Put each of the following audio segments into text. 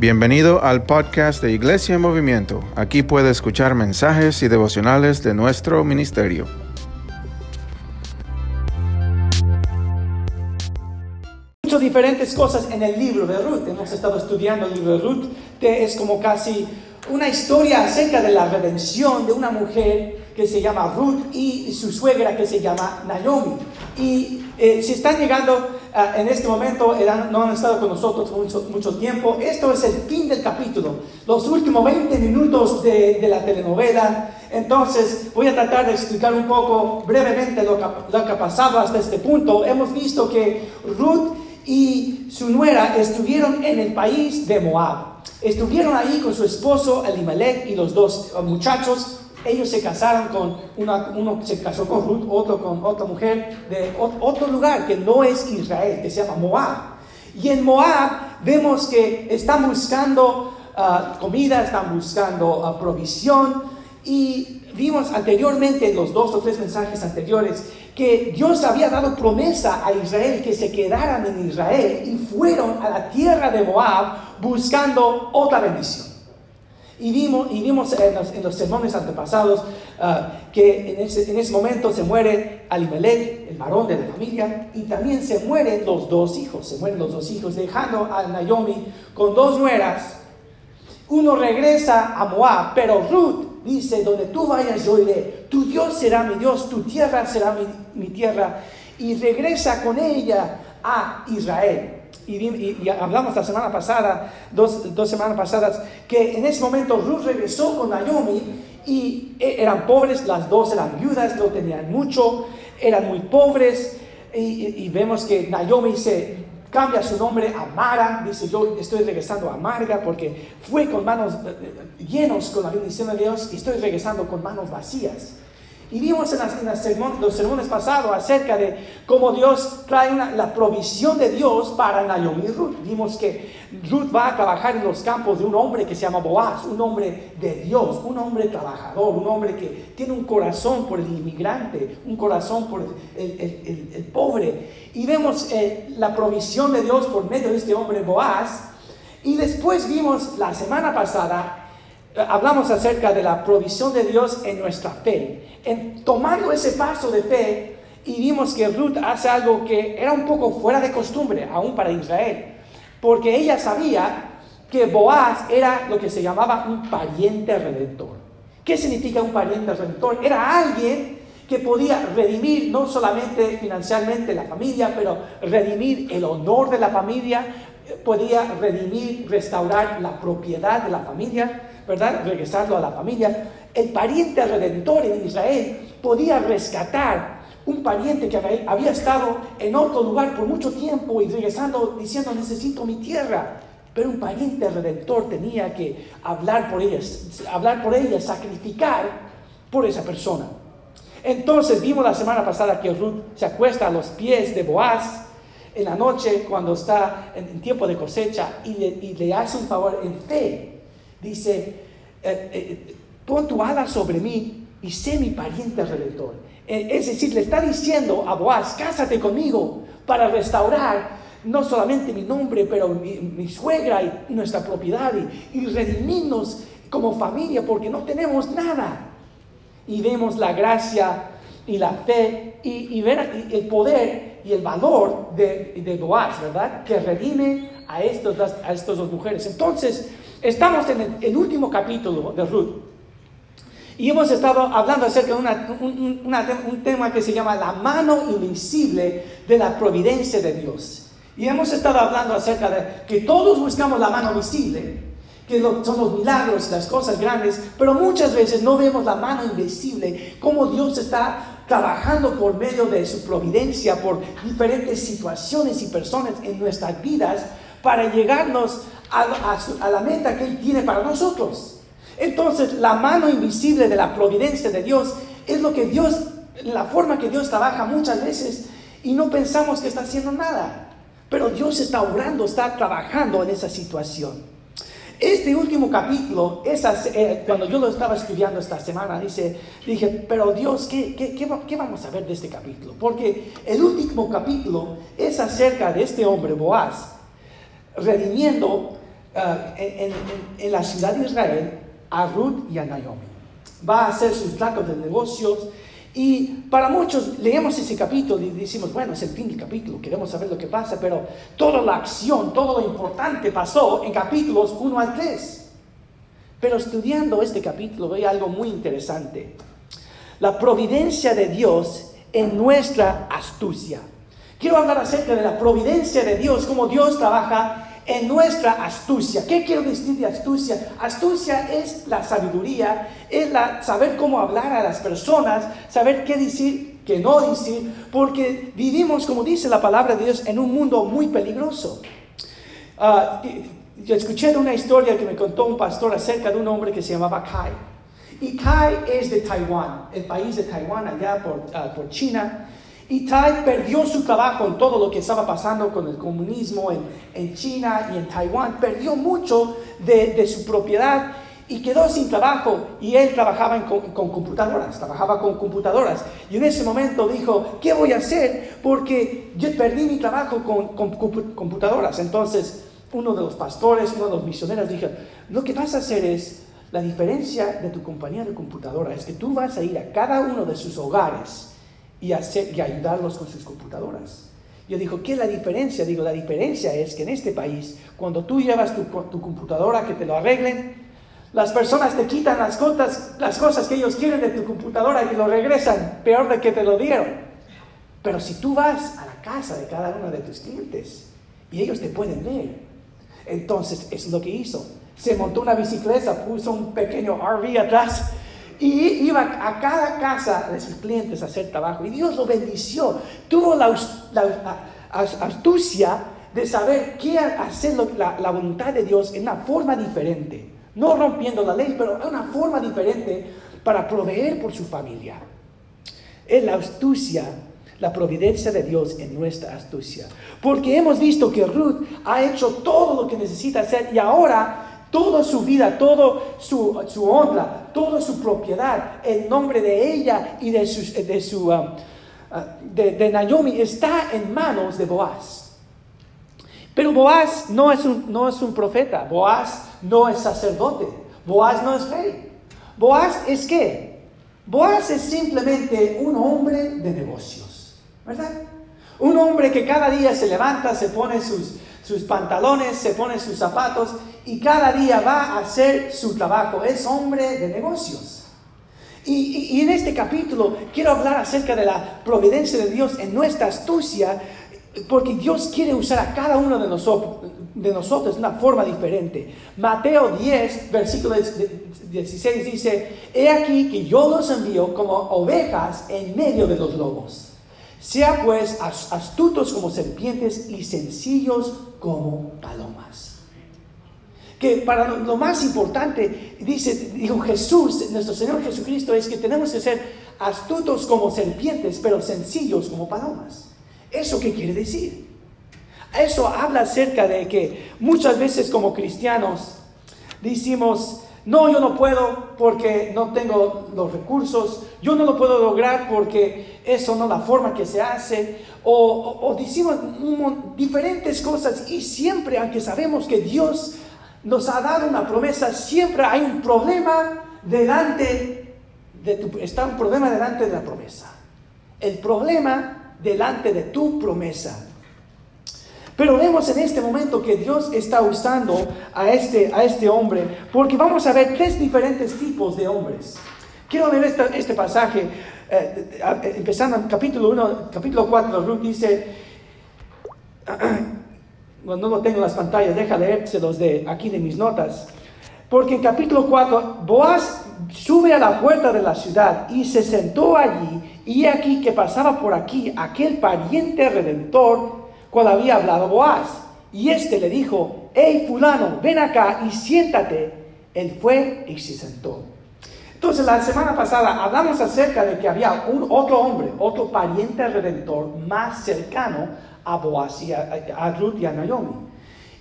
Bienvenido al podcast de Iglesia en Movimiento. Aquí puede escuchar mensajes y devocionales de nuestro ministerio. Muchas diferentes cosas en el libro de Ruth. Hemos estado estudiando el libro de Ruth. que es como casi una historia acerca de la redención de una mujer que se llama Ruth y su suegra que se llama Naomi. Y eh, si están llegando en este momento, no han estado con nosotros mucho, tiempo, esto es el fin del capítulo, los últimos 20 minutos de, la telenovela. Entonces voy a tratar de explicar un poco brevemente lo que, lo ha pasado hasta este punto. Hemos visto que Ruth y su nuera estuvieron en el país de Moab. Estuvieron ahí con su esposo Elimelech y los dos muchachos ellos se casaron con una, uno se casó con Ruth, otro con otra mujer de otro lugar que no es Israel, que se llama Moab. Y en Moab vemos que están buscando ah, comida, están buscando ah, provisión y vimos anteriormente en los dos o tres mensajes anteriores que Dios había dado promesa a Israel que se quedaran en Israel y fueron a la tierra de Moab buscando otra bendición. Y vimos, y vimos en, los, en los sermones antepasados ah, que en ese, en ese, momento se muere Alimelech, el varón de la familia, y también se mueren los dos hijos, se mueren los dos hijos, dejando a Naomi con dos nueras. Uno regresa a Moab, pero Ruth dice, donde tú vayas yo iré, tu Dios será mi Dios, tu tierra será mi, mi tierra, y regresa con ella a Israel. Y, hablamos la semana pasada, dos, dos, semanas pasadas, que en ese momento Ruth regresó con Naomi y e, eran pobres, las dos eran viudas, no tenían mucho, eran muy pobres. Y, vemos que Naomi se cambia su nombre a Mara, dice yo estoy regresando a Marga porque fue con manos eh, eh, llenos con la bendición de Dios y estoy regresando con manos vacías. Y vimos en, los sermones pasados acerca de cómo Dios trae la provisión de Dios para Naomi y Ruth. Vimos que Ruth va a trabajar en los campos de un hombre que se llama Boaz, un hombre de Dios, un hombre trabajador, un hombre que tiene un corazón por el inmigrante, un corazón por el, pobre. Y vemos eh, la provisión de Dios por medio de este hombre Boaz. Y después vimos la semana pasada hablamos acerca de la provisión de Dios en nuestra fe. En, tomando ese paso de fe, y vimos que Ruth hace algo que era un poco fuera de costumbre, aún para Israel, porque ella sabía que Boaz era lo que se llamaba un pariente redentor. ¿Qué significa un pariente redentor? Era alguien que podía redimir no solamente financieramente la familia, pero redimir el honor de la familia, podía redimir, restaurar la propiedad de la familia, ¿verdad? Regresarlo a la familia. El pariente redentor en Israel podía rescatar un pariente que había estado en otro lugar por mucho tiempo y regresando diciendo necesito mi tierra. Pero un pariente redentor tenía que hablar por ella, hablar por ella, sacrificar por esa persona. Entonces vimos la semana pasada que Ruth se acuesta a los pies de Boaz en la noche cuando está en, tiempo de cosecha y le, y le hace un favor en fe dice, eh, pon tu ala sobre mí y sé mi pariente redentor. Eh, es decir, le está diciendo a Boaz, cásate conmigo para restaurar no solamente mi nombre, pero mi, suegra y nuestra propiedad y, redimirnos como familia porque no tenemos nada. Y vemos la gracia y la fe y, ver el poder y el valor de, de Boaz, ¿verdad? Que redime a, estos, a estas dos mujeres. Entonces, Estamos en el, último capítulo de Ruth. Y hemos estado hablando acerca de un, tema que se llama la mano invisible de la providencia de Dios. Y hemos estado hablando acerca de que todos buscamos la mano visible, que son los milagros, las cosas grandes, pero muchas veces no vemos la mano invisible, cómo Dios está trabajando por medio de su providencia, por diferentes situaciones y personas en nuestras vidas para llegarnos a, la meta que Él tiene para nosotros. Entonces, la mano invisible de la providencia de Dios es lo que Dios, la forma que Dios trabaja muchas veces y no pensamos que está haciendo nada. Pero Dios está obrando, está trabajando en esa situación. Este último capítulo, eh, cuando yo lo estaba estudiando esta semana, dice, dije, pero Dios, ¿qué, qué, qué, vamos a ver de este capítulo? Porque el último capítulo es acerca de este hombre, Boaz, redimiendo ah, en, en la ciudad de Israel a Ruth y a Naomi. Va a hacer sus tratos de negocios y para muchos leemos ese capítulo y decimos, bueno, es el fin del capítulo, queremos saber lo que pasa, pero toda la acción, todo lo importante pasó en capítulos 1 al 3. Pero estudiando este capítulo veo algo muy interesante. La providencia de Dios en nuestra astucia. Quiero hablar acerca de la providencia de Dios, cómo Dios trabaja en nuestra astucia. ¿Qué quiero decir de astucia? Astucia es la sabiduría, es la, saber cómo hablar a las personas, saber qué decir, qué no decir, porque vivimos, como dice la palabra de Dios, en un mundo muy peligroso. Uh, yo escuché una historia que me contó un pastor acerca de un hombre que se llamaba Kai. Y Kai es de Taiwán, el país de Taiwán, allá por, ah, por China. Y Tai perdió su trabajo en todo lo que estaba pasando con el comunismo en, en China y en Taiwán. Perdió mucho de, de, su propiedad y quedó sin trabajo. Y él trabajaba con, con, computadoras, trabajaba con computadoras. Y en ese momento dijo, ¿qué voy a hacer? Porque yo perdí mi trabajo con, con computadoras. Entonces uno de los pastores, uno de los misioneros dijo, lo que vas a hacer es, la diferencia de tu compañía de computadora es que tú vas a ir a cada uno de sus hogares y, ayudarlos con sus computadoras. Yo digo, ¿qué es la diferencia? Digo, la diferencia es que en este país, cuando tú llevas tu, tu computadora que te lo arreglen, las personas te quitan las cosas, las cosas que ellos quieren de tu computadora y lo regresan peor de que te lo dieron. Pero si tú vas a la casa de cada uno de tus clientes y ellos te pueden ver, entonces es lo que hizo. Se montó una bicicleta, puso un pequeño RV atrás y iba a cada casa de sus clientes a hacer trabajo. Y Dios lo bendició. Tuvo la, astucia de saber qué hacer la, voluntad de Dios en una forma diferente. No rompiendo la ley, pero en una forma diferente para proveer por su familia. Es la astucia, la providencia de Dios en nuestra astucia. Porque hemos visto que Ruth ha hecho todo lo que necesita hacer y ahora toda su vida, toda su, su, honra, toda su propiedad, el nombre de ella y de, su, de, su, um, uh, de, de, Naomi está en manos de Boaz. Pero Boaz no es, un, no es un profeta, Boaz no es sacerdote, Boaz no es rey. Boaz es qué? Boaz es simplemente un hombre de negocios, ¿verdad? Un hombre que cada día se levanta, se pone sus, pantalones, se pone sus zapatos y cada día va a hacer su trabajo. Es hombre de negocios. Y, y, en este capítulo quiero hablar acerca de la providencia de Dios en nuestra astucia, porque Dios quiere usar a cada uno de nosotros, de nosotros de una forma diferente. Mateo 10, versículo 16 dice, He aquí que yo los envío como ovejas en medio de los lobos. Sea pues astutos como serpientes y sencillos como palomas. Que para lo más importante, dice, dijo Jesús, nuestro Señor Jesucristo, es que tenemos que ser astutos como serpientes, pero sencillos como palomas. ¿Eso qué quiere decir? Eso habla acerca de que muchas veces como cristianos decimos, no, yo no puedo porque no tengo los recursos, yo no lo puedo lograr porque eso no es la forma que se hace, o, o, decimos diferentes cosas y siempre, aunque sabemos que Dios nos ha dado una promesa, siempre hay un problema delante de tu, está un problema delante de la promesa. El problema delante de tu promesa. Pero vemos en este momento que Dios está usando a este, a este hombre, porque vamos a ver tres diferentes tipos de hombres. Quiero leer este, este pasaje, eh, empezando en capítulo 1, capítulo 4, Ruth dice, bueno, no lo tengo en las pantallas, deja leérselos de aquí de mis notas, porque en capítulo 4, Boaz sube a la puerta de la ciudad y se sentó allí, y aquí que pasaba por aquí aquel pariente redentor, cuando había hablado Boaz. Y este le dijo, hey fulano, ven acá y siéntate. Él fue y se sentó. Entonces la semana pasada hablamos acerca de que había un otro hombre, otro pariente redentor más cercano a Boaz y a, Ruth y a Naomi.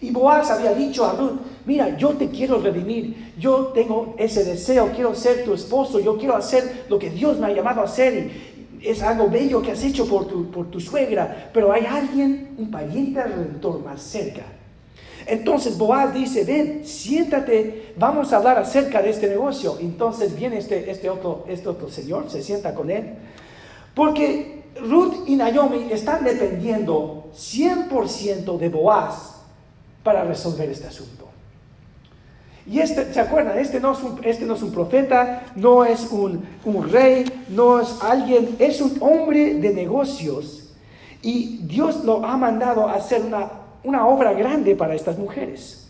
Y Boaz había dicho a Ruth, mira, yo te quiero redimir, yo tengo ese deseo, quiero ser tu esposo, yo quiero hacer lo que Dios me ha llamado a hacer es algo bello que has hecho por tu, por tu suegra, pero hay alguien, un pariente redentor más cerca. Entonces Boaz dice, ven, siéntate, vamos a hablar acerca de este negocio. Entonces viene este, este, otro, este otro señor, se sienta con él. Porque Ruth y Naomi están dependiendo 100% de Boaz para resolver este asunto. Y este, ¿se acuerdan? Este no es un, este no es un profeta, no es un, un rey, no es alguien, es un hombre de negocios. Y Dios lo ha mandado a hacer una, una obra grande para estas mujeres.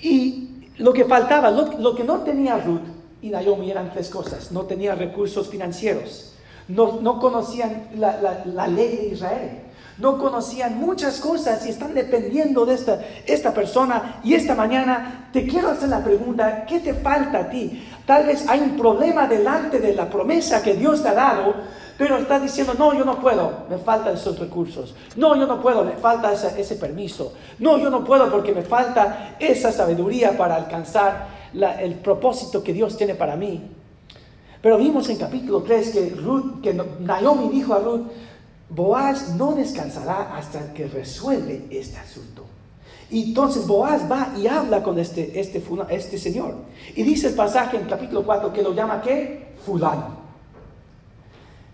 Y lo que faltaba, lo, lo que no tenía Ruth y Naomi eran tres cosas. No tenía recursos financieros, no, no conocían la, la, la ley de Israel no conocían muchas cosas y están dependiendo de esta, esta persona. Y esta mañana te quiero hacer la pregunta, ¿qué te falta a ti? Tal vez hay un problema delante de la promesa que Dios te ha dado, pero estás diciendo, no, yo no puedo, me faltan esos recursos. No, yo no puedo, me falta ese, ese permiso. No, yo no puedo porque me falta esa sabiduría para alcanzar el propósito que Dios tiene para mí. Pero vimos en capítulo 3 que, Naomi dijo a Ruth, Boaz no descansará hasta que resuelve este asunto. Y entonces Boaz va y habla con este, este, este señor. Y dice el pasaje en capítulo 4 que lo llama ¿qué? Fulano.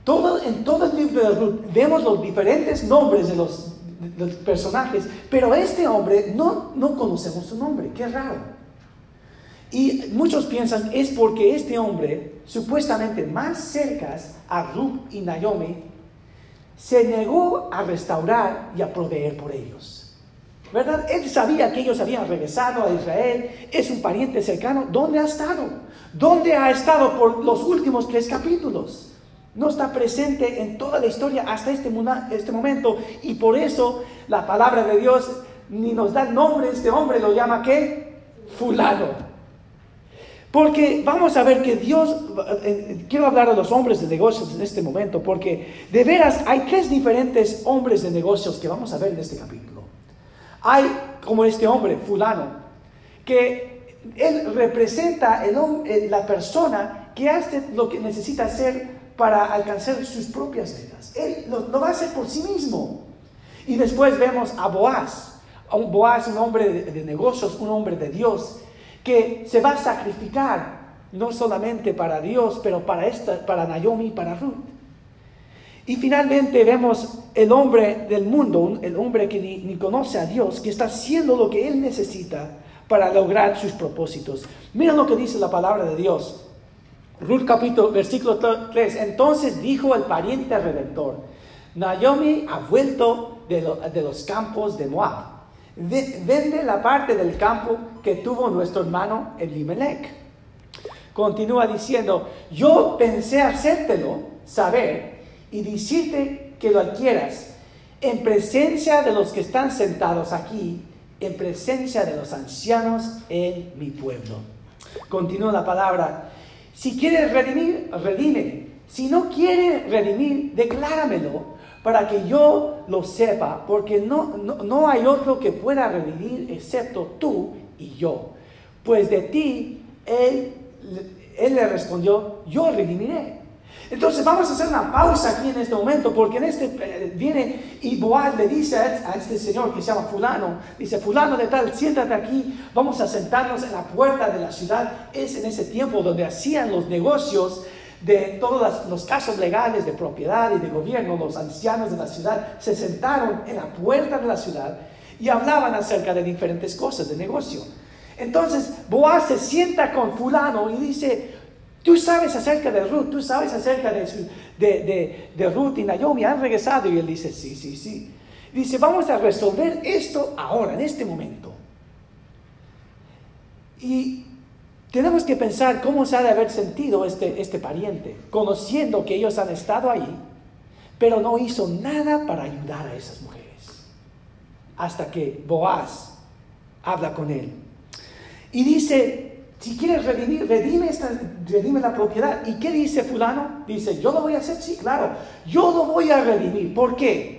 Todo, en todo el libro de vemos los diferentes nombres de los, personajes, pero este hombre no, no conocemos su nombre, qué raro. Y muchos piensan es porque este hombre, supuestamente más cercas a Ruth y Naomi, se negó a restaurar y a proveer por ellos. ¿Verdad? Él sabía que ellos habían regresado a Israel, es un pariente cercano. ¿Dónde ha estado? ¿Dónde ha estado por los últimos tres capítulos? No está presente en toda la historia hasta este, este momento y por eso la palabra de Dios ni nos da nombre, este hombre lo llama ¿qué? Fulano. Porque vamos a ver que Dios, eh, eh, quiero hablar de los hombres de negocios en este momento, porque de veras hay tres diferentes hombres de negocios que vamos a ver en este capítulo. Hay como este hombre, fulano, que él representa el, la persona que hace lo que necesita hacer para alcanzar sus propias metas. Él lo, va a hacer por sí mismo. Y después vemos a Boaz. Boaz, un hombre de, de negocios, un hombre de Dios, que se va a sacrificar no solamente para Dios, pero para, esta, para Naomi y para Ruth. Y finalmente vemos el hombre del mundo, el hombre que ni, conoce a Dios, que está haciendo lo que él necesita para lograr sus propósitos. Mira lo que dice la palabra de Dios. Ruth capítulo, versículo 3. Entonces dijo el pariente redentor, Naomi ha vuelto de, de los campos de Moab vende la parte del campo que tuvo nuestro hermano Elimelech. Continúa diciendo, yo pensé hacértelo saber y decirte que lo adquieras en presencia de los que están sentados aquí, en presencia de los ancianos en mi pueblo. Continúa la palabra, si quieres redimir, redime. Si no quieres redimir, decláramelo para que yo lo sepa, porque no, no, hay otro que pueda revivir excepto tú y yo. Pues de ti, él, él le respondió, yo redimiré. Entonces vamos a hacer una pausa aquí en este momento, porque en este eh, viene y Boaz le dice a, este señor que se llama fulano, dice, fulano de tal, siéntate aquí, vamos a sentarnos en la puerta de la ciudad. Es en ese tiempo donde hacían los negocios de todos los casos legales de propiedad y de gobierno, los ancianos de la ciudad se sentaron en la puerta de la ciudad y hablaban acerca de diferentes cosas de negocio. Entonces Boaz se sienta con fulano y dice, tú sabes acerca de Ruth, tú sabes acerca de, de, de, Ruth y Naomi, han regresado y él dice, sí, sí, sí. Dice, vamos a resolver esto ahora, en este momento. Y tenemos que pensar cómo se ha de haber sentido este, este pariente, conociendo que ellos han estado ahí, pero no hizo nada para ayudar a esas mujeres. Hasta que Boaz habla con él. Y dice, si quieres redimir, redime, esta, redime la propiedad. ¿Y qué dice fulano? Dice, yo lo voy a hacer, sí, claro, yo lo voy a redimir. ¿Por qué?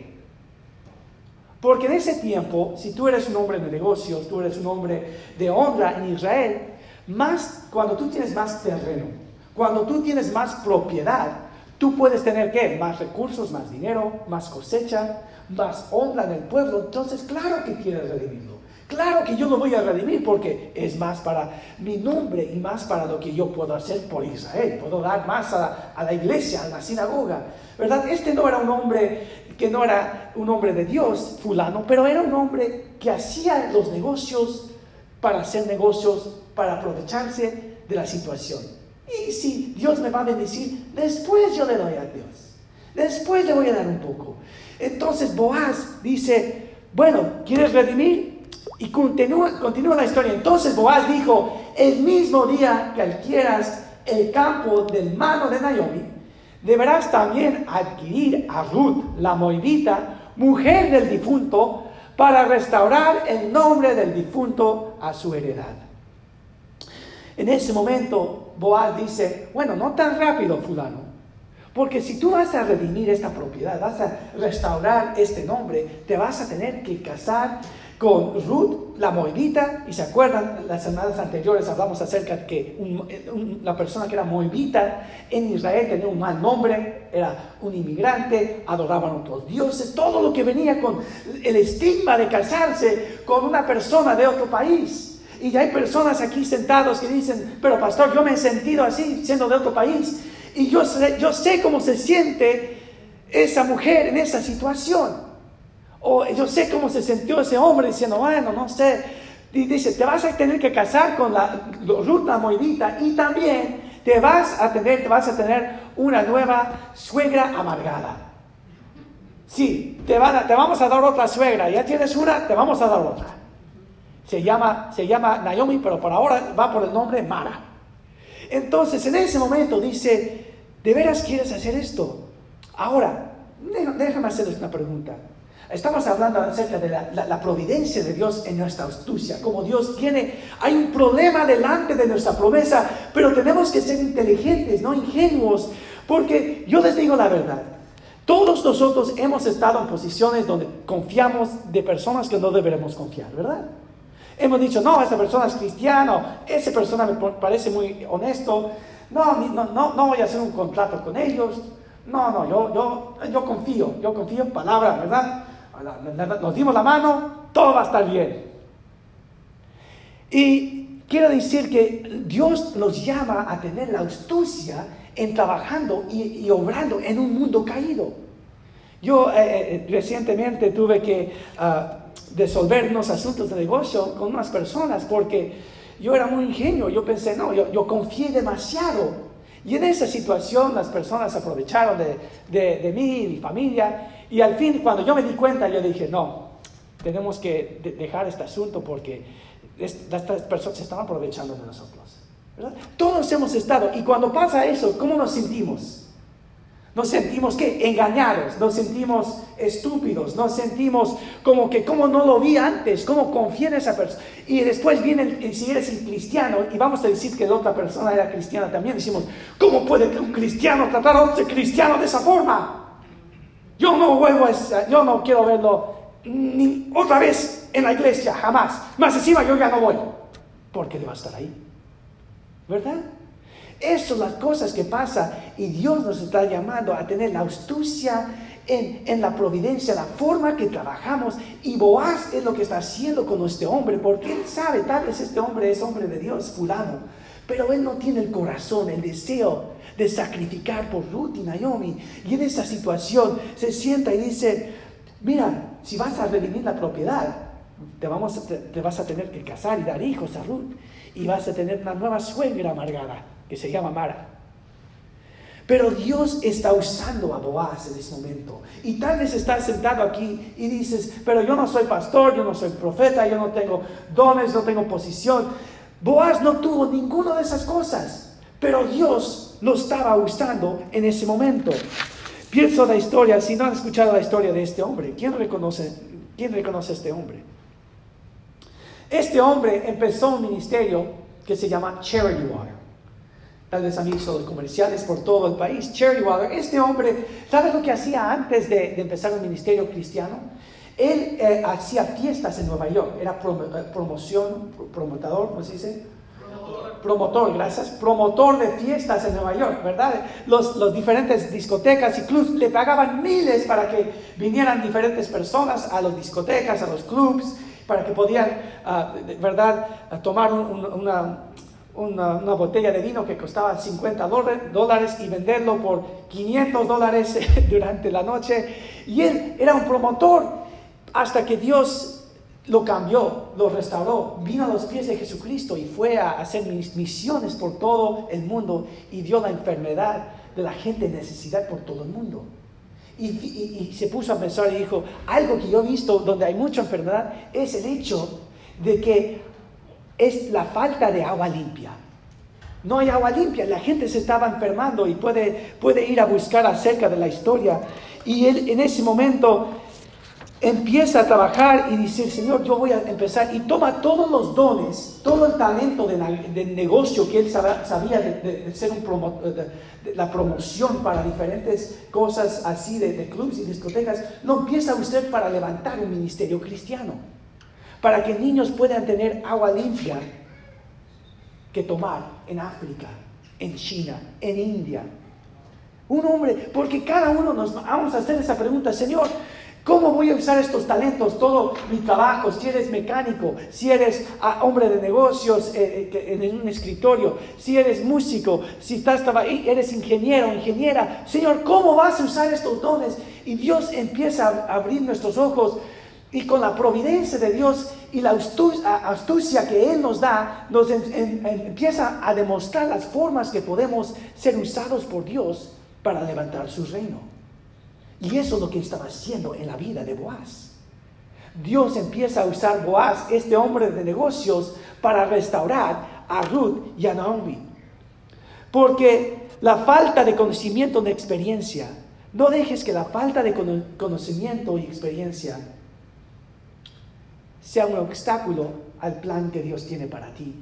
Porque en ese tiempo, si tú eres un hombre de negocios, tú eres un hombre de honra en Israel, más cuando tú tienes más terreno, cuando tú tienes más propiedad, tú puedes tener qué? Más recursos, más dinero, más cosecha, más honra en el pueblo, entonces claro que quiere redimirlo. Claro que yo lo voy a redimir porque es más para mi nombre y más para lo que yo puedo hacer por Israel. Puedo dar más a la iglesia, a la sinagoga. ¿Verdad? Este no era un hombre que no era un hombre de Dios, fulano, pero era un hombre que hacía los negocios para hacer negocios, para aprovecharse de la situación. Y si Dios me va a bendecir, después yo le doy a Dios. Después le voy a dar un poco. Entonces Boaz dice, bueno, ¿quieres redimir? Y continúa, la historia. Entonces Boaz dijo, el mismo día que adquieras el campo del mano de Naomi, deberás también adquirir a Ruth, la moabita, mujer del difunto, para restaurar el nombre del difunto a su heredad. En ese momento, Boaz dice, bueno, no tan rápido, fulano, porque si tú vas a redimir esta propiedad, vas a restaurar este nombre, te vas a tener que casar con Ruth, la moabita, y se acuerdan, las semanas anteriores hablamos acerca de que la persona que era moabita en Israel tenía un mal nombre, era un inmigrante, adoraban otros dioses, todo lo que venía con el estigma de casarse con una persona de otro país. Y hay personas aquí sentados que dicen, pero pastor, yo me he sentido así siendo de otro país. Y yo sé, yo sé cómo se siente esa mujer en esa situación. O yo sé cómo se sintió ese hombre diciendo, bueno, no sé. Y dice, te vas a tener que casar con la Ruth la Moidita y también te vas a tener, te vas a tener una nueva suegra amargada. Sí, te, van te vamos a dar otra suegra. Ya tienes una, te vamos a dar otra. Se llama, se llama Naomi, pero por ahora va por el nombre Mara. Entonces, en ese momento dice, ¿de veras quieres hacer esto? Ahora, déjame hacerles una pregunta. Estamos hablando acerca de la, providencia de Dios en nuestra astucia, como Dios tiene, hay un problema delante de nuestra promesa, pero tenemos que ser inteligentes, no ingenuos, porque yo les digo la verdad, todos nosotros hemos estado en posiciones donde confiamos de personas que no deberemos confiar, ¿verdad? Hemos dicho, no, esa persona es cristiano, esa persona me parece muy honesto, no, no, no, no voy a hacer un contrato con ellos, no, no, yo, yo, yo confío, yo confío en palabras, ¿verdad? nos dimos la mano, todo va a estar bien. Y quiero decir que Dios nos llama a tener la astucia en trabajando y, obrando en un mundo caído. Yo eh, eh, recientemente tuve que uh, resolver unos asuntos de negocio con unas personas porque yo era muy ingenuo, yo pensé, no, yo, confié demasiado. Y en esa situación las personas aprovecharon de, de, de mí y mi familia y al fin, cuando yo me di cuenta, yo dije, no, tenemos que dejar este asunto porque estas personas se están aprovechando de nosotros. Todos hemos estado, y cuando pasa eso, ¿cómo nos sentimos? Nos sentimos que engañados, nos sentimos estúpidos, nos sentimos como que como no lo vi antes, como confié en esa persona. Y después viene, si eres el cristiano, y vamos a decir que la otra persona era cristiana también, decimos, ¿cómo puede un cristiano tratar a otro cristiano de esa forma? Yo no vuelvo a, yo no quiero verlo ni otra vez en la iglesia, jamás. Más encima yo ya no voy, porque le estar ahí. ¿Verdad? Esas son las cosas que pasan y Dios nos está llamando a tener la astucia en, en, la providencia, la forma que trabajamos. Y Boaz es lo que está haciendo con este hombre, porque él sabe, tal vez este hombre es hombre de Dios, fulano, pero él no tiene el corazón, el deseo de sacrificar por Ruth y Naomi. Y en esa situación se sienta y dice, mira, si vas a redimir la propiedad, te, vamos, te, vas a tener que casar y dar hijos a Ruth. Y vas a tener una nueva suegra amargada, que se llama Mara. Pero Dios está usando a Boaz en ese momento. Y tal vez estás sentado aquí y dices, pero yo no soy pastor, yo no soy profeta, yo no tengo dones, no tengo posición. Boaz no tuvo ninguna de esas cosas. Pero Dios lo estaba usando en ese momento. Pienso la historia, si no han escuchado la historia de este hombre, ¿quién reconoce, quién reconoce a este hombre? Este hombre empezó un ministerio que se llama Charity Water. Tal vez han comerciales por todo el país. Charity Water. Este hombre, ¿sabes lo que hacía antes de, empezar un ministerio cristiano? Él eh, hacía fiestas en Nueva York. Era eh, promoción, promotador, ¿cómo se dice? promotor, gracias, promotor de fiestas en Nueva York, ¿verdad? Los, los, diferentes discotecas y clubs le pagaban miles para que vinieran diferentes personas a las discotecas, a los clubs, para que podían, ah, ¿verdad?, tomar una, una, botella de vino que costaba 50 dólares y venderlo por 500 dólares durante la noche. Y él era un promotor hasta que Dios lo cambió, lo restauró, vino a los pies de Jesucristo y fue a hacer misiones por todo el mundo y dio la enfermedad de la gente en necesidad por todo el mundo. Y, se puso a pensar y dijo, algo que yo he visto donde hay mucha enfermedad es el hecho de que es la falta de agua limpia. No hay agua limpia, la gente se estaba enfermando y puede, puede ir a buscar acerca de la historia. Y él en ese momento empieza a trabajar y dice, Señor, yo voy a empezar, y toma todos los dones, todo el talento del negocio que él sabía de, ser de, la promoción para diferentes cosas así de, de clubes y discotecas, lo empieza usted para levantar un ministerio cristiano, para que niños puedan tener agua limpia que tomar en África, en China, en India. Un hombre, porque cada uno nos vamos a hacer esa pregunta, Señor, ¿Cómo voy a usar estos talentos? Todo mi trabajo, si eres mecánico, si eres ah, hombre de negocios eh, eh, en un escritorio, si eres músico, si estás eres ingeniero, ingeniera. Señor, ¿cómo vas a usar estos dones? Y Dios empieza a abrir nuestros ojos y con la providencia de Dios y la astucia que Él nos da, nos empieza a demostrar las formas que podemos ser usados por Dios para levantar su reino. Y eso es lo que estaba haciendo en la vida de Boaz. Dios empieza a usar Boaz, este hombre de negocios, para restaurar a Ruth y a Naomi. Porque la falta de conocimiento de experiencia, no dejes que la falta de conocimiento y experiencia sea un obstáculo al plan que Dios tiene para ti.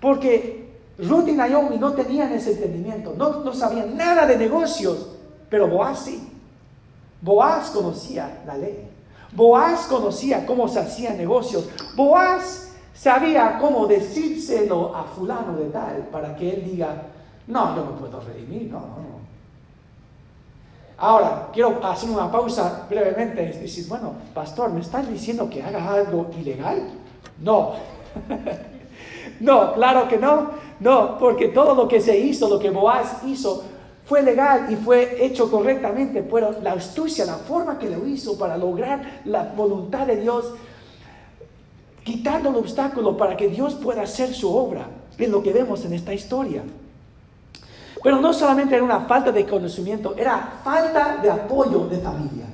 Porque Ruth y Naomi no tenían ese entendimiento, no, no sabían nada de negocios, pero Boaz sí. Boaz conocía la ley. Boaz conocía cómo se hacían negocios. Boaz sabía cómo decírselo a fulano de tal para que él diga, no, yo no puedo redimir, no, no, no. Ahora, quiero hacer una pausa brevemente y decir, bueno, pastor, ¿me estás diciendo que haga algo ilegal? No. no, claro que no. No, porque todo lo que se hizo, lo que Boaz hizo, fue legal y fue hecho correctamente, pero la astucia, la forma que lo hizo para lograr la voluntad de Dios, quitando el obstáculo para que Dios pueda hacer su obra, es lo que vemos en esta historia. Pero no solamente era una falta de conocimiento, era falta de apoyo de familia.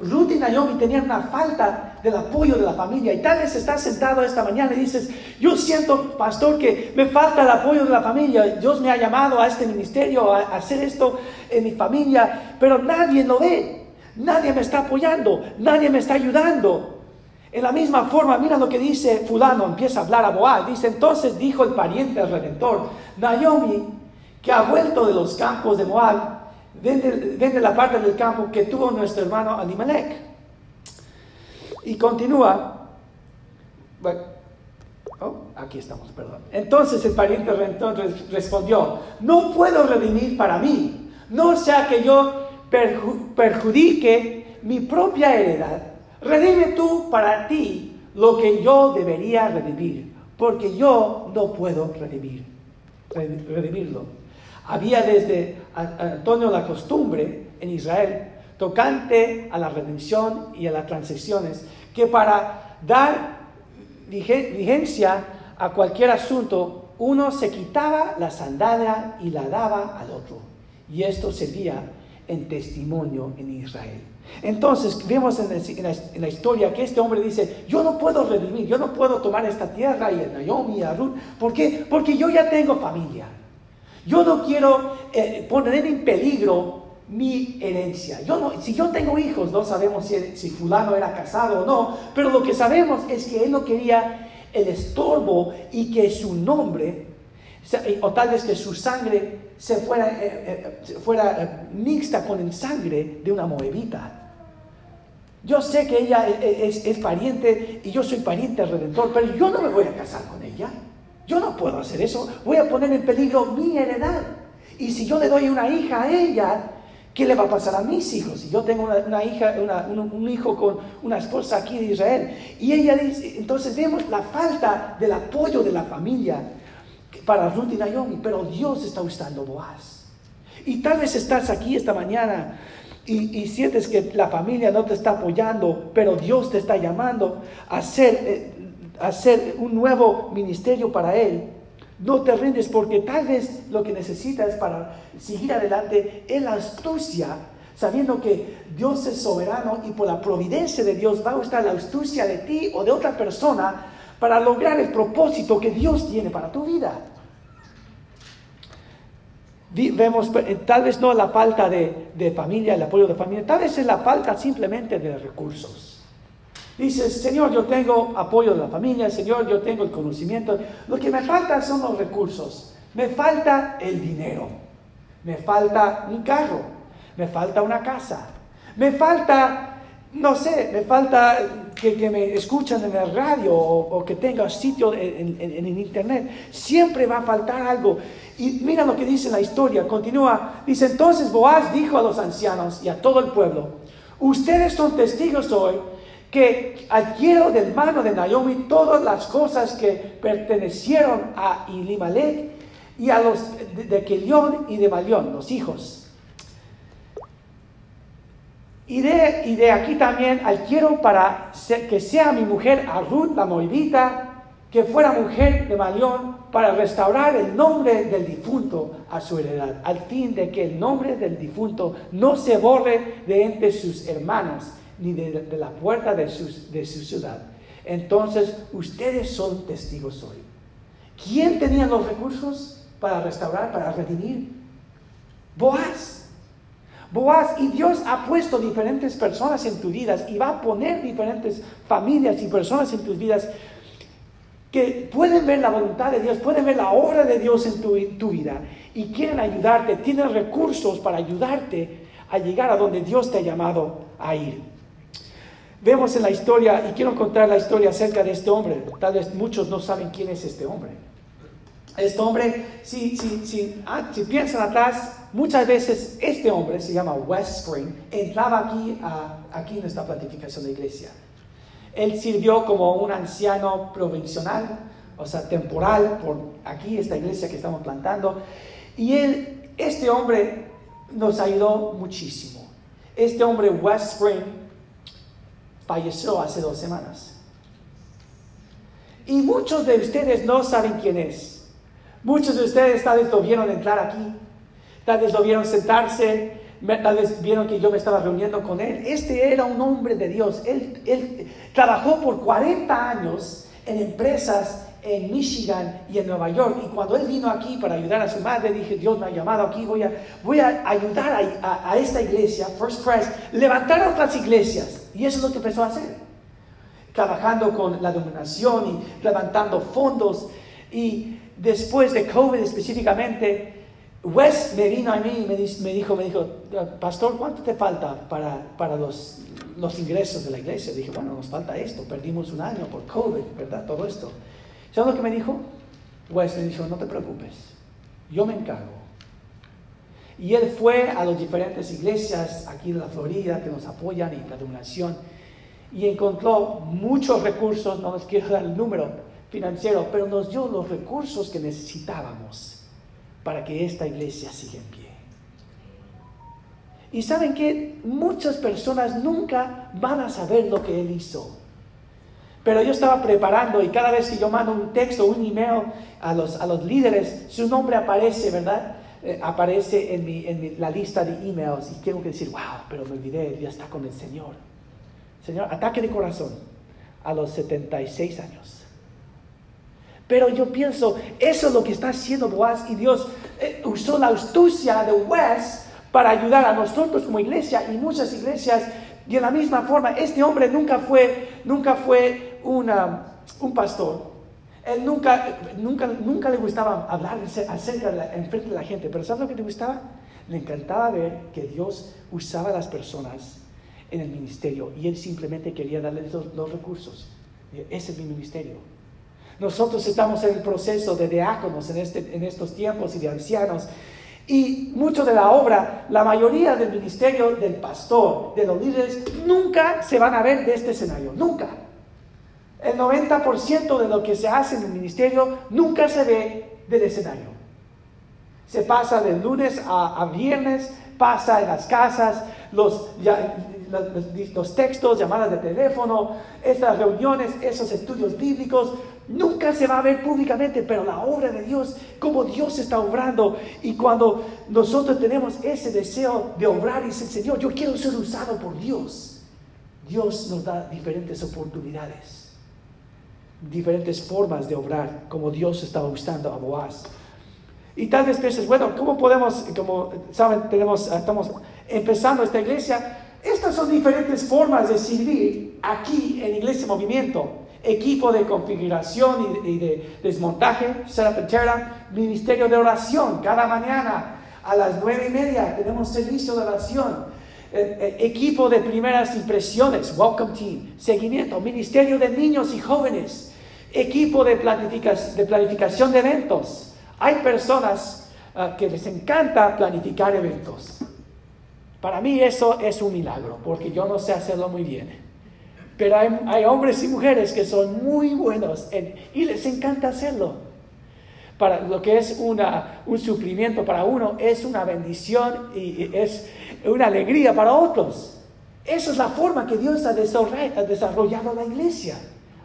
Ruth y Naomi tenían una falta del apoyo de la familia. Y tal vez estás sentado esta mañana y dices, yo siento, pastor, que me falta el apoyo de la familia. Dios me ha llamado a este ministerio, a, hacer esto en mi familia, pero nadie lo ve. Nadie me está apoyando, nadie me está ayudando. En la misma forma, mira lo que dice fulano, empieza a hablar a Boaz. Dice, entonces dijo el pariente del Redentor, Naomi, que ha vuelto de los campos de Moab, vende, la parte del campo que tuvo nuestro hermano Animalek. Y continúa. Oh, aquí estamos, perdón. Entonces el pariente rentor respondió, no puedo redimir para mí, no sea que yo perjudique mi propia heredad. Redime tú para ti lo que yo debería redimir, porque yo no puedo redimir, redimirlo. Había desde Antonio la costumbre en Israel tocante a la redención y a las transiciones, que para dar vigencia a cualquier asunto, uno se quitaba la sandalia y la daba al otro. Y esto servía en testimonio en Israel. Entonces vemos en, la, historia que este hombre dice, yo no puedo redimir, yo no puedo tomar esta tierra y a Naomi y a Ruth, ¿por qué? Porque yo ya tengo familia. Yo no quiero eh, poner en peligro mi herencia. Yo no, si yo tengo hijos, no sabemos si, si, fulano era casado o no, pero lo que sabemos es que él no quería el estorbo y que su nombre, o tal vez que su sangre se fuera, eh, eh, fuera mixta con el sangre de una moabita. Yo sé que ella es, es, pariente y yo soy pariente redentor, pero yo no me voy a casar con ella. Yo no puedo hacer eso. Voy a poner en peligro mi heredad. Y si yo le doy una hija a ella, ¿qué le va a pasar a mis hijos? Si yo tengo una, hija, un, hijo con una esposa aquí de Israel. Y ella dice, entonces vemos la falta del apoyo de la familia para Ruth y Naomi, pero Dios está usando Boaz. Y tal vez estás aquí esta mañana y, sientes que la familia no te está apoyando, pero Dios te está llamando a hacer, eh, hacer un nuevo ministerio para Él. No te rindes porque tal vez lo que necesitas para seguir adelante es la astucia, sabiendo que Dios es soberano y por la providencia de Dios va a usar la astucia de ti o de otra persona para lograr el propósito que Dios tiene para tu vida. Vemos, eh, tal vez no la falta de, de familia, el apoyo de familia, tal vez es la falta simplemente de recursos. Dices, Señor, yo tengo apoyo de la familia, Señor, yo tengo el conocimiento. Lo que me falta son los recursos. Me falta el dinero. Me falta un carro. Me falta una casa. Me falta, no sé, me falta que, me escuchan en el radio o, que tenga sitio en, en, internet. Siempre va a faltar algo. Y mira lo que dice la historia. Continúa. Dice, entonces Boaz dijo a los ancianos y a todo el pueblo, ustedes son testigos hoy que adquiero del mano de Naomi todas las cosas que pertenecieron a Elimelech y a los de Kelión y de Malión, los hijos. Y de, y de aquí también adquiero para que sea mi mujer a Ruth la Moabita, que fuera mujer de Malión, para restaurar el nombre del difunto a su heredad, al fin de que el nombre del difunto no se borre de entre sus hermanos ni de, la puerta de, su ciudad. Entonces, ustedes son testigos hoy. ¿Quién tenía los recursos para restaurar, para redimir? Boaz. Boaz, y Dios ha puesto diferentes personas en tus vidas y va a poner diferentes familias y personas en tus vidas que pueden ver la voluntad de Dios, pueden ver la obra de Dios en tu, tu vida y quieren ayudarte, tienen recursos para ayudarte a llegar a donde Dios te ha llamado a ir. Vemos en la historia, y quiero contar la historia acerca de este hombre. Tal vez muchos no saben quién es este hombre. Este hombre, si, si, si, ah, si piensan atrás, muchas veces este hombre se llama West Spring, entraba aquí, a, aquí en esta planificación de iglesia. Él sirvió como un anciano provincial, o sea, temporal, por aquí, esta iglesia que estamos plantando. Y él, este hombre nos ayudó muchísimo. Este hombre, West Spring, falleció hace dos semanas. Y muchos de ustedes no saben quién es. Muchos de ustedes tal vez lo vieron entrar aquí, tal vez lo vieron sentarse, tal vez vieron que yo me estaba reuniendo con él. Este era un hombre de Dios. Él, él trabajó por 40 años en empresas en Michigan y en Nueva York. Y cuando él vino aquí para ayudar a su madre, dije, Dios me ha llamado aquí, voy a, voy a ayudar a, esta iglesia, First Press, levantar otras iglesias. Y eso es lo que empezó a hacer. Trabajando con la dominación y levantando fondos. Y después de COVID específicamente, Wes me vino a mí y me, dijo, me dijo, pastor, ¿cuánto te falta para, para los, los ingresos de la iglesia? Dije, bueno, nos falta esto, perdimos un año por COVID, ¿verdad? Todo esto. ¿Sabes lo que me dijo? Wes me dijo, no te preocupes, yo me encargo. Y él fue a las diferentes iglesias aquí en la Florida que nos apoyan en la donación y encontró muchos recursos, no les quiero dar el número financiero, pero nos dio los recursos que necesitábamos para que esta iglesia siga en pie. Y saben que muchas personas nunca van a saber lo que él hizo. Pero yo estaba preparando y cada vez que yo mando un texto, un email a los, a los líderes, su nombre aparece, ¿verdad? Eh, aparece en, mi, en la lista de emails y tengo que decir, wow, pero me olvidé, ya está con el Señor. Señor, ataque de corazón a los 76 años. Pero yo pienso, eso es lo que está haciendo Boaz y Dios eh, usó la astucia de Wes para ayudar a nosotros como iglesia y muchas iglesias. Y de la misma forma, este hombre nunca fue, nunca fue un pastor, él nunca, nunca, nunca le gustaba hablar acerca de la, enfrente de la gente, pero ¿sabes lo que le gustaba? Le encantaba ver que Dios usaba a las personas en el ministerio y él simplemente quería darles los, recursos. Ese es mi ministerio. Nosotros estamos en el proceso de diáconos en, este, en estos tiempos y de ancianos. Y mucho de la obra, la mayoría del ministerio del pastor, de los líderes, nunca se van a ver de este escenario, nunca. El 90% de lo que se hace en el ministerio nunca se ve del escenario. Se pasa de lunes a, viernes, pasa en las casas, los, los, textos, llamadas de teléfono, estas reuniones, esos estudios bíblicos, nunca se va a ver públicamente, pero la obra de Dios, cómo Dios está obrando. Y cuando nosotros tenemos ese deseo de obrar y decir, Señor, yo quiero ser usado por Dios, Dios nos da diferentes oportunidades, diferentes formas de obrar, como Dios estaba usando a Boaz. Y tal vez pienses, bueno, ¿cómo podemos, como saben, tenemos, estamos empezando esta iglesia? Estas son diferentes formas de servir aquí en Iglesia Movimiento. Equipo de configuración y, de desmontaje, and ministerio de oración. Cada mañana a las nueve y media tenemos servicio de oración. Eh, eh, equipo de primeras impresiones, welcome team, seguimiento, ministerio de niños y jóvenes, equipo de, de planificación de eventos, hay personas ah, que les encanta planificar eventos. Para mí eso es un milagro, porque yo no sé hacerlo muy bien. Pero hay, hombres y mujeres que son muy buenos y les encanta hacerlo. Para lo que es una, un sufrimiento para uno, es una bendición y es una alegría para otros. Esa es la forma que Dios ha desarrollado la iglesia.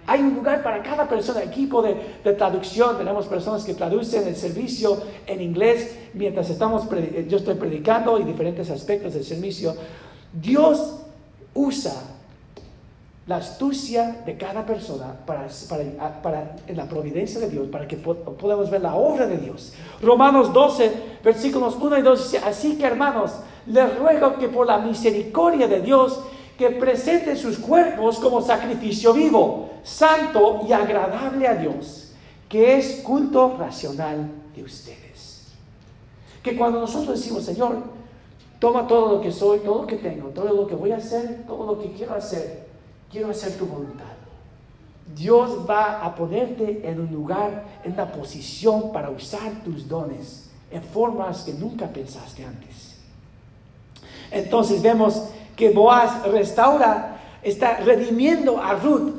Hay un lugar para cada persona, equipo de, traducción. Tenemos personas que traducen el servicio en inglés mientras estamos, yo estoy predicando y diferentes aspectos del servicio. Dios usa la astucia de cada persona para, en la providencia de Dios, para que podamos ver la obra de Dios. Romanos 12, versículos 1 y 2 dice, así que hermanos, les ruego que por la misericordia de Dios, que presenten sus cuerpos como sacrificio vivo, santo y agradable a Dios, que es culto racional de ustedes. Que cuando nosotros decimos, Señor, toma todo lo que soy, todo lo que tengo, todo lo que voy a hacer, todo lo que quiero hacer, quiero hacer tu voluntad. Dios va a ponerte en un lugar, en una posición para usar tus dones en formas que nunca pensaste antes. Entonces vemos que Boaz restaura, está redimiendo a Ruth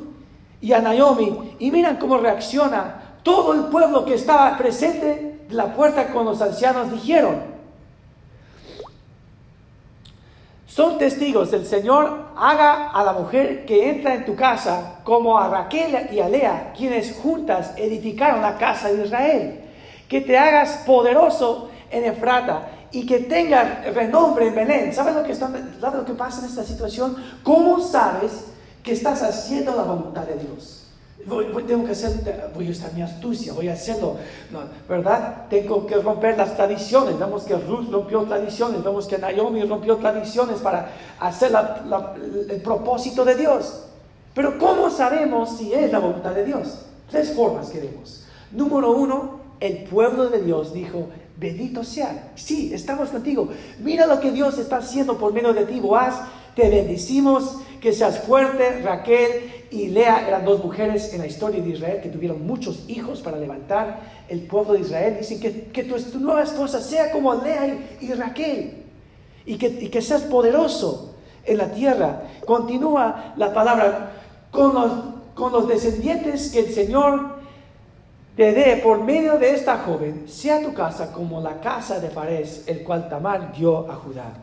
y a Naomi. Y miran cómo reacciona todo el pueblo que estaba presente de la puerta con los ancianos. Dijeron, son testigos, el Señor haga a la mujer que entra en tu casa como a Raquel y a Lea, quienes juntas edificaron la casa de Israel. Que te hagas poderoso en Efrata y que tenga renombre en Belén. ¿Sabes lo que, lo que pasa en esta situación? ¿Cómo sabes que estás haciendo la voluntad de Dios? Voy, tengo que hacer, voy a usar mi astucia, voy a hacerlo, ¿verdad? Tengo que romper las tradiciones. Vemos que Ruth rompió tradiciones, vemos que Naomi rompió tradiciones para hacer el propósito de Dios. Pero ¿cómo sabemos si es la voluntad de Dios? Tres formas que vemos. Número uno, el pueblo de Dios dijo, bendito sea. Sí, estamos contigo. Mira lo que Dios está haciendo por medio de ti, Boaz. Te bendecimos, que seas fuerte. Raquel y Lea eran dos mujeres en la historia de Israel que tuvieron muchos hijos para levantar el pueblo de Israel. Dicen que, que tu, nueva esposa sea como Lea y, Raquel. Y que, y que seas poderoso en la tierra. Continúa la palabra con los, con los descendientes que el Señor te dé por medio de esta joven, sea tu casa como la casa de Parés, el cual Tamar dio a Judá.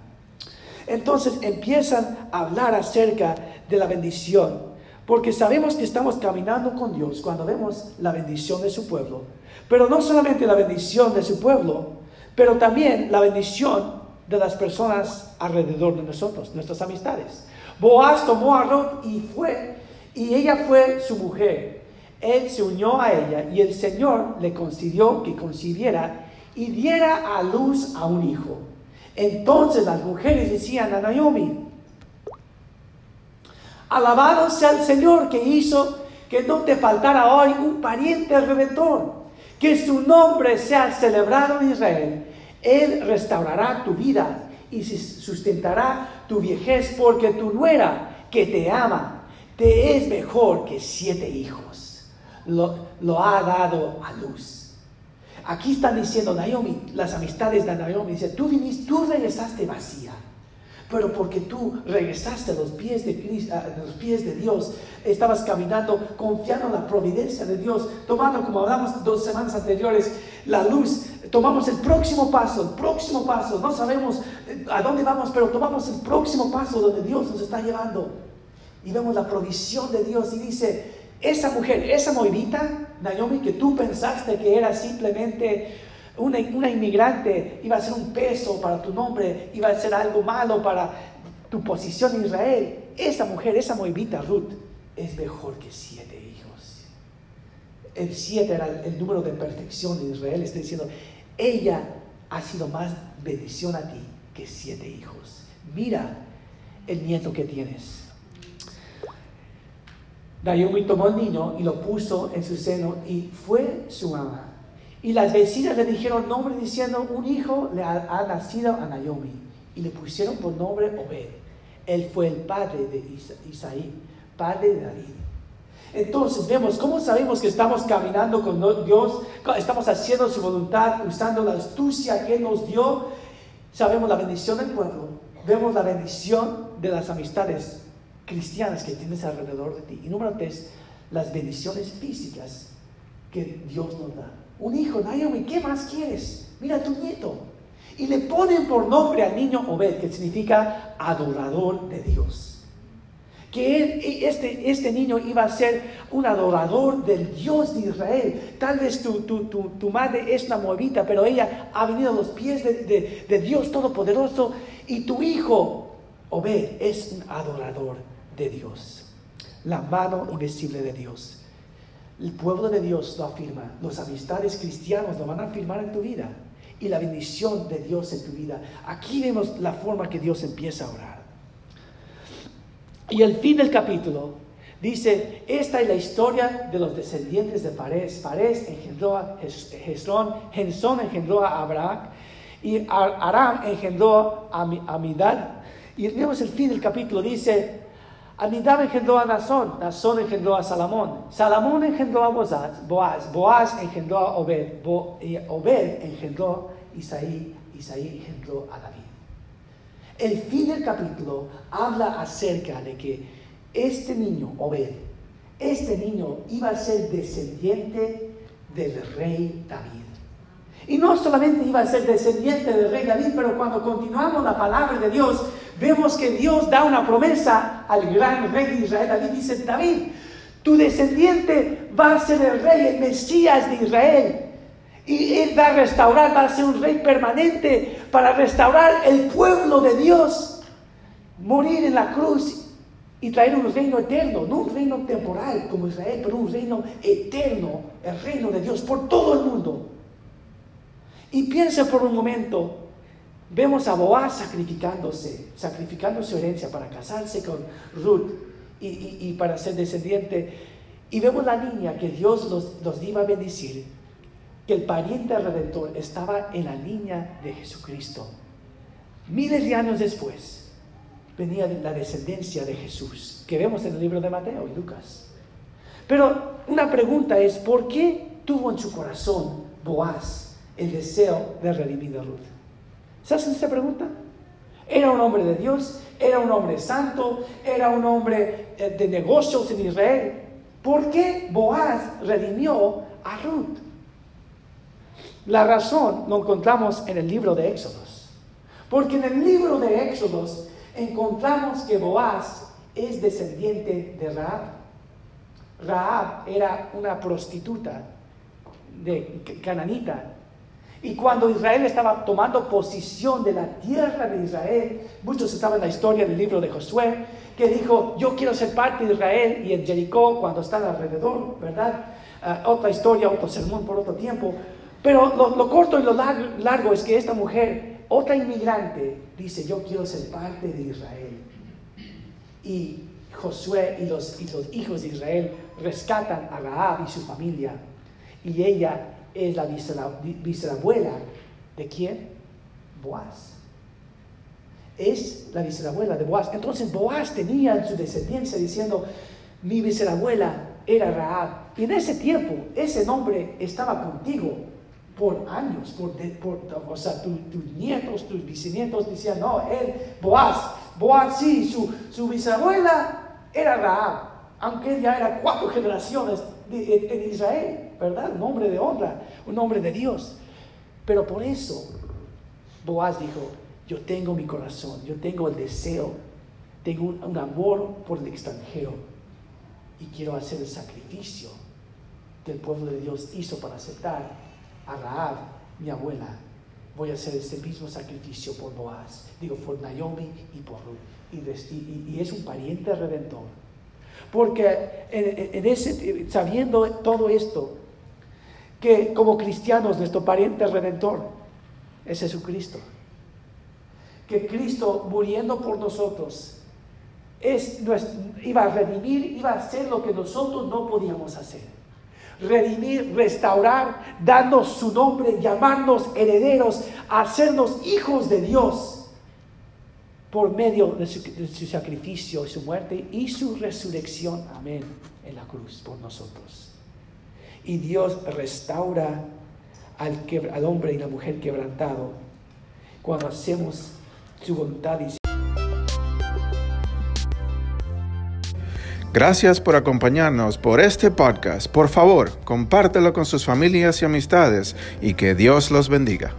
Entonces empiezan a hablar acerca de la bendición, porque sabemos que estamos caminando con Dios cuando vemos la bendición de su pueblo, pero no solamente la bendición de su pueblo, pero también la bendición de las personas alrededor de nosotros, nuestras amistades. Boaz tomó a Ruth y fue, y ella fue su mujer él se unió a ella y el Señor le concedió que concibiera y diera a luz a un hijo. Entonces las mujeres decían a Naomi, alabado sea el Señor que hizo que no te faltara hoy un pariente redentor, que su nombre sea celebrado en Israel. Él restaurará tu vida y sustentará tu viejez porque tu nuera que te ama te es mejor que siete hijos. Lo, ha dado a luz. Aquí están diciendo Naomi, las amistades de Naomi, dice, tú viniste, tú regresaste vacía. Pero porque tú regresaste a los pies de Cristo, a los pies de Dios, estabas caminando confiando en la providencia de Dios, tomando, como hablamos dos semanas anteriores, la luz, tomamos el próximo paso, el próximo paso, no sabemos eh, a dónde vamos, pero tomamos el próximo paso donde Dios nos está llevando. Y vemos la provisión de Dios y dice, esa mujer, esa moirita, Naomi, que tú pensaste que era simplemente una, inmigrante iba a ser un peso para tu nombre, iba a ser algo malo para tu posición en Israel. Esa mujer, esa moibita Ruth, es mejor que siete hijos. El siete era el número de perfección de Israel. Está diciendo, ella ha sido más bendición a ti que siete hijos. Mira el nieto que tienes. Naomi tomó el niño y lo puso en su seno y fue su ama. Y las vecinas le dijeron nombre diciendo, un hijo le ha, nacido a Naomi. Y le pusieron por nombre Obed. Él fue el padre de Isaí, padre de David. Entonces vemos, ¿cómo sabemos que estamos caminando con Dios? Estamos haciendo su voluntad, usando la astucia que nos dio. Sabemos la bendición del pueblo, vemos la bendición de las amistades cristianas que tienes alrededor de ti. Y número tres, las bendiciones físicas que Dios nos da un hijo, Naomi, ¿qué más quieres? Mira tu nieto. Y le ponen por nombre al niño Obed, que significa adorador de Dios. Que este, este niño iba a ser un adorador del Dios de Israel. Tal vez tu, tu, madre es una moabita, pero ella ha venido a los pies de, de Dios Todopoderoso. Y tu hijo, Obed, es un adorador de Dios. La mano invisible de Dios. El pueblo de Dios lo afirma, los amistades cristianos lo van a afirmar en tu vida y la bendición de Dios en tu vida. Aquí vemos la forma que Dios empieza a orar. Y el fin del capítulo dice, esta es la historia de los descendientes de Fares. Fares engendró a Hezrón, Hezrón engendró a Abraham y Aram engendró a Amidad. Y vemos el fin del capítulo, dice, Aminadab engendró a Nazón, Nazón engendró a Salomón, Salomón engendró a Boaz, Boaz, Boaz engendró a Obed, Obed engendró a Isaí, Isaí engendró a David. El fin del capítulo habla acerca de que este niño, Obed, este niño iba a ser descendiente del rey David. Y no solamente iba a ser descendiente del rey David, pero cuando continuamos la palabra de Dios, vemos que Dios da una promesa al gran rey de Israel. David dice, David, tu descendiente va a ser el rey, el Mesías de Israel. Y él va a restaurar, va a ser un rey permanente para restaurar el pueblo de Dios. Morir en la cruz y traer un reino eterno, no un reino temporal como Israel, pero un reino eterno, el reino de Dios por todo el mundo. Y piensa por un momento, Vemos a Boaz sacrificándose, sacrificando su herencia para casarse con Ruth y, para ser descendiente. Y vemos la niña que Dios los, los iba a bendecir, que el pariente redentor estaba en la niña de Jesucristo. Miles de años después venía la descendencia de Jesús, que vemos en el libro de Mateo y Lucas. Pero una pregunta es, ¿por qué tuvo en su corazón Boaz el deseo de redimir a Ruth? ¿Se hacen esta pregunta? Era un hombre de Dios, era un hombre santo, era un hombre eh, de negocios en Israel. ¿Por qué Boaz redimió a Ruth? La razón lo encontramos en el libro de Éxodos. Porque en el libro de Éxodos encontramos que Boaz es descendiente de Raab. Raab era una prostituta de cananita y cuando Israel estaba tomando posición de la tierra de Israel, muchos estaban en la historia del libro de Josué, que dijo, yo quiero ser parte de Israel, y en Jericó, cuando están alrededor, ¿verdad? Ah, otra historia, otro sermón por otro tiempo. Pero lo, corto y lo largo, es que esta mujer, otra inmigrante, dice, yo quiero ser parte de Israel. Y Josué y los, y los hijos de Israel rescatan a Raab y su familia. Y ella es la bisabuela de quién? Boaz. Es la bisabuela de Boaz. Entonces Boaz tenía en su descendencia diciendo, mi bisabuela era Raab. Y en ese tiempo, ese nombre estaba contigo por años, por, o sea, tus nietos, tus bisnietos decían, no, él, Boaz, Boaz sí, su, su bisabuela era Raab, aunque ya era cuatro generaciones en Israel, ¿verdad? Un hombre de honra, un hombre de Dios. Pero por eso Boaz dijo, yo tengo mi corazón, yo tengo el deseo, tengo un, amor por el extranjero y quiero hacer el sacrificio que el pueblo de Dios hizo para aceptar a Raab, mi abuela. Voy a hacer este mismo sacrificio por Boaz, digo, por Naomi y por Ruth. Y, es un pariente redentor. Porque sabiendo todo esto, que como cristianos nuestro pariente redentor es Jesucristo. Que Cristo muriendo por nosotros es, iba a redimir, iba a hacer lo que nosotros no podíamos hacer. Redimir, restaurar, darnos su nombre, llamarnos herederos, hacernos hijos de Dios por medio de su, de su sacrificio, su muerte y su resurrección. Amén. En la cruz por nosotros. Y Dios restaura al, al hombre y la mujer quebrantado cuando hacemos su voluntad y Gracias por acompañarnos por este podcast. Por favor, compártelo con sus familias y amistades y que Dios los bendiga.